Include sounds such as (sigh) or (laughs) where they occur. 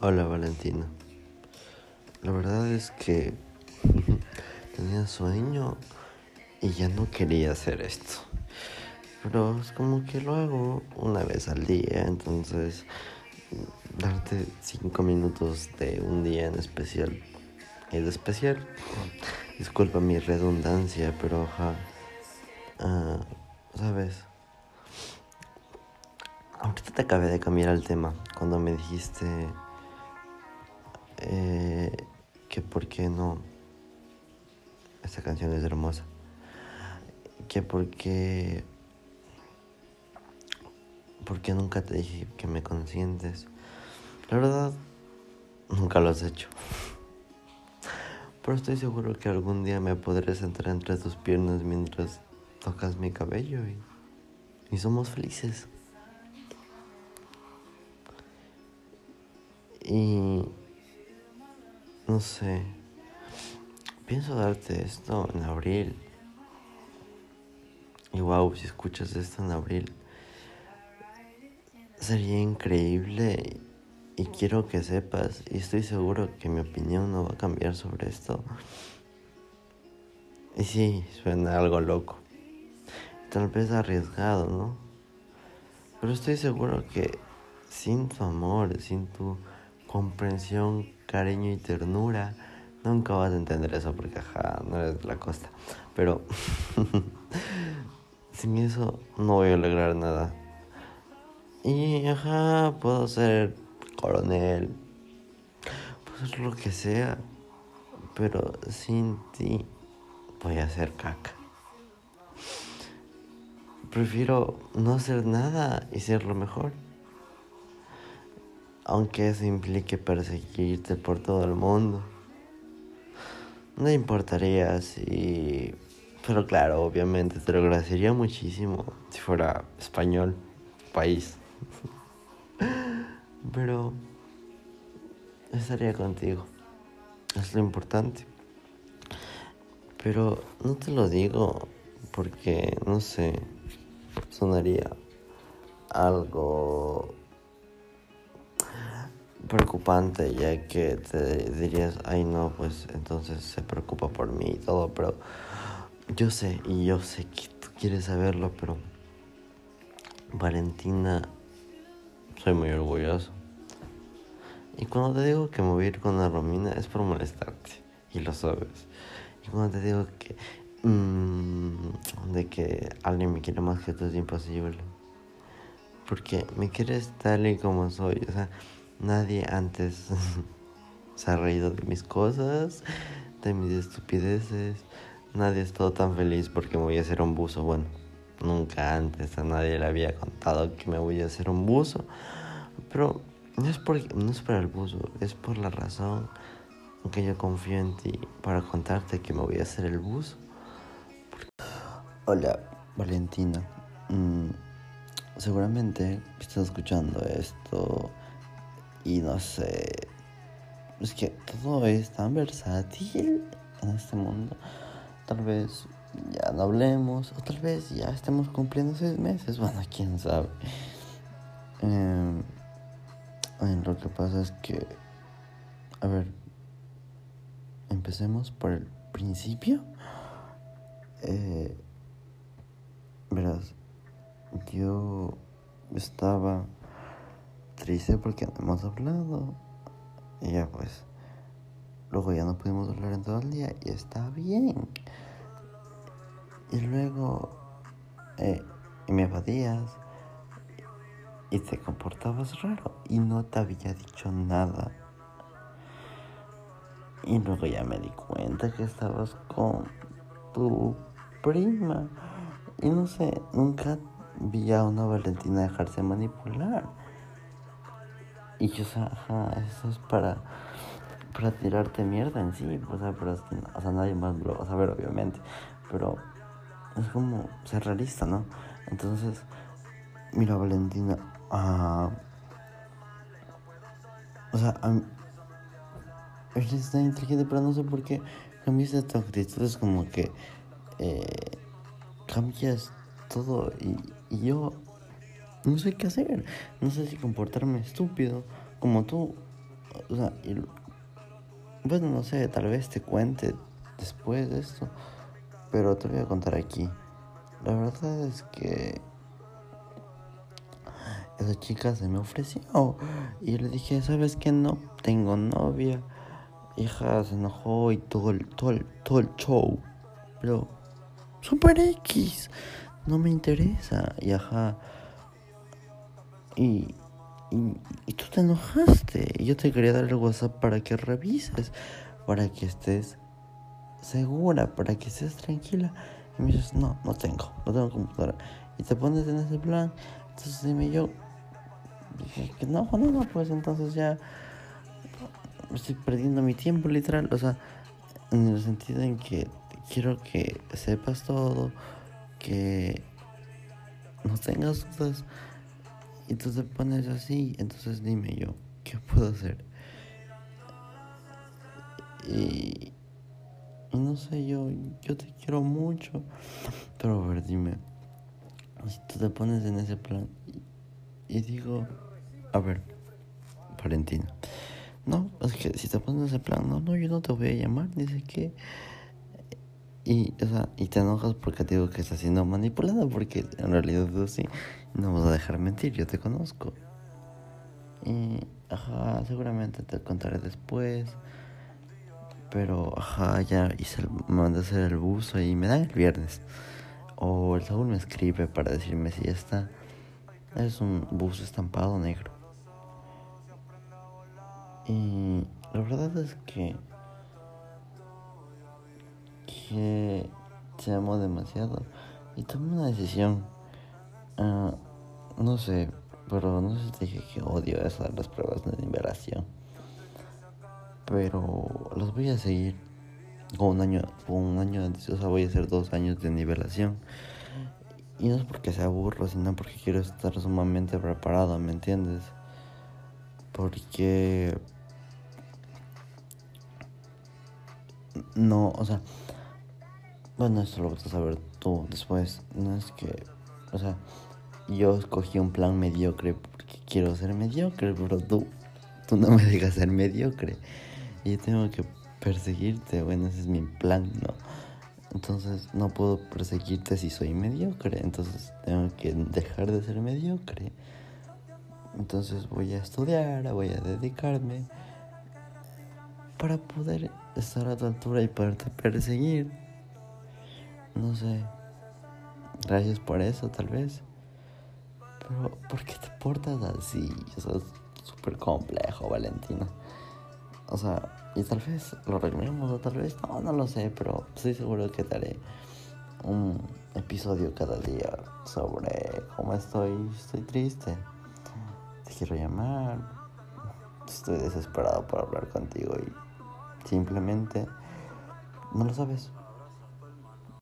Hola Valentina. La verdad es que (laughs) tenía sueño y ya no quería hacer esto. Pero es como que lo hago una vez al día, entonces darte cinco minutos de un día en especial es especial. (laughs) Disculpa mi redundancia, pero ajá. Ah, ¿Sabes? Ahorita te acabé de cambiar el tema cuando me dijiste que por qué no. Esta canción es hermosa. Que por qué. Porque nunca te dije que me consientes. La verdad, nunca lo has hecho. Pero estoy seguro que algún día me podré sentar entre tus piernas mientras tocas mi cabello y, y somos felices. Y no sé. Pienso darte esto en abril. Y wow, si escuchas esto en abril, sería increíble. Y quiero que sepas, y estoy seguro que mi opinión no va a cambiar sobre esto. Y sí, suena algo loco. Tal vez arriesgado, ¿no? Pero estoy seguro que sin tu amor, sin tu comprensión, cariño y ternura, nunca vas a entender eso porque, ajá, no eres de la costa. Pero (laughs) sin eso no voy a lograr nada. Y, ajá, puedo ser coronel, puedo ser lo que sea, pero sin ti voy a ser caca. Prefiero no hacer nada y ser lo mejor aunque eso implique perseguirte por todo el mundo. No importaría si... Pero claro, obviamente te lo agradecería muchísimo si fuera español, país. (laughs) Pero estaría contigo. Es lo importante. Pero no te lo digo porque, no sé, sonaría algo preocupante ya que te dirías, ay no, pues entonces se preocupa por mí y todo, pero yo sé y yo sé que tú quieres saberlo, pero Valentina, soy muy orgulloso. Y cuando te digo que me voy con la Romina es por molestarte, y lo sabes. Y cuando te digo que, mmm, de que alguien me quiere más que tú es imposible. Porque me quieres tal y como soy, o sea, Nadie antes (laughs) se ha reído de mis cosas, de mis estupideces. Nadie ha estado tan feliz porque me voy a hacer un buzo. Bueno, nunca antes a nadie le había contado que me voy a hacer un buzo. Pero no es por, no es el buzo, es por la razón que yo confío en ti para contarte que me voy a hacer el buzo. Hola, Valentina. Mm, seguramente estás escuchando esto y no sé, es que todo es tan versátil en este mundo. Tal vez ya no hablemos, o tal vez ya estemos cumpliendo seis meses. (laughs) Bueno, quién sabe. Eh, lo que pasa es que, a ver, empecemos por el principio. Eh, verás, yo estaba triste porque no hemos hablado. Y ya pues. Luego ya no pudimos hablar en todo el día y está bien. Y luego eh, y me evadías y te comportabas raro y no te había dicho nada. Y luego ya me di cuenta que estabas con tu prima. Y no sé, nunca vi a una Valentina dejarse manipular. Y yo, o sea, eso es para, para tirarte mierda en sí, o sea, pero o sea, nadie más lo va a saber, obviamente, pero es como ser realista, ¿no? Entonces, mira, Valentina, uh, o sea, eres tan inteligente, pero no sé por qué cambiaste tu actitud, es como que eh, cambias todo y yo no sé qué hacer. No sé si comportarme estúpido como tú o sea, bueno, no sé, tal vez te cuente después de esto, pero te voy a contar aquí. La verdad es que esa chica se me ofreció y le dije, ¿sabes qué? No tengo novia. Hija se enojó y todo el, todo el, todo el show. Pero, super X, no me interesa. Y ajá. Y, y, y, tú te enojaste. Y yo te quería dar el WhatsApp para que revises, para que estés segura, para que estés tranquila. Y me dices, no, no tengo, no tengo computadora. Y te pones en ese plan. Entonces dime yo, dije que no, no, no, pues entonces ya estoy perdiendo mi tiempo literal. O sea, en el sentido en que quiero que sepas todo, que no tengas dudas. Y tú te pones así, entonces dime yo, ¿qué puedo hacer? Y, y no sé, yo, yo te quiero mucho. Pero a ver, dime, si tú te pones en ese plan y, digo, a ver, Valentina, no, es que si te pones en ese plan, no, no, yo no te voy a llamar, dice que... Y, o sea, y te enojas porque te digo que estás siendo manipulada, porque en realidad tú sí, no vas a dejar mentir, yo te conozco. Y, ajá, seguramente te contaré después. Pero, ajá, ya hice el, mandé a hacer el buzo y me dan el viernes. O el Saúl me escribe para decirme si ya está. Es un buzo estampado negro. Y la verdad es que. que te amo demasiado. Y tomé una decisión. Uh, no sé, pero no sé si te dije que odio de las pruebas de nivelación. Pero las voy a seguir con un año, con un año o sea, voy a hacer dos años de nivelación. Y no es porque sea aburro, sino porque quiero estar sumamente preparado, ¿me entiendes? Porque no, o sea, bueno, esto lo vas a saber tú después. No es que, o sea, yo escogí un plan mediocre porque quiero ser mediocre, pero tú, tú no me dejas ser mediocre. Y yo tengo que perseguirte, bueno, ese es mi plan, ¿no? Entonces no puedo perseguirte si soy mediocre, entonces tengo que dejar de ser mediocre. Entonces voy a estudiar, voy a dedicarme para poder estar a tu altura y poderte perseguir. No sé. Gracias por eso, tal vez. Pero, ¿por qué te portas así? Eso es súper complejo, Valentina. O sea, y tal vez lo arreglemos o tal vez no, no lo sé, pero estoy seguro que te haré un episodio cada día sobre cómo estoy. Estoy triste. Te quiero llamar. Estoy desesperado por hablar contigo y simplemente no lo sabes.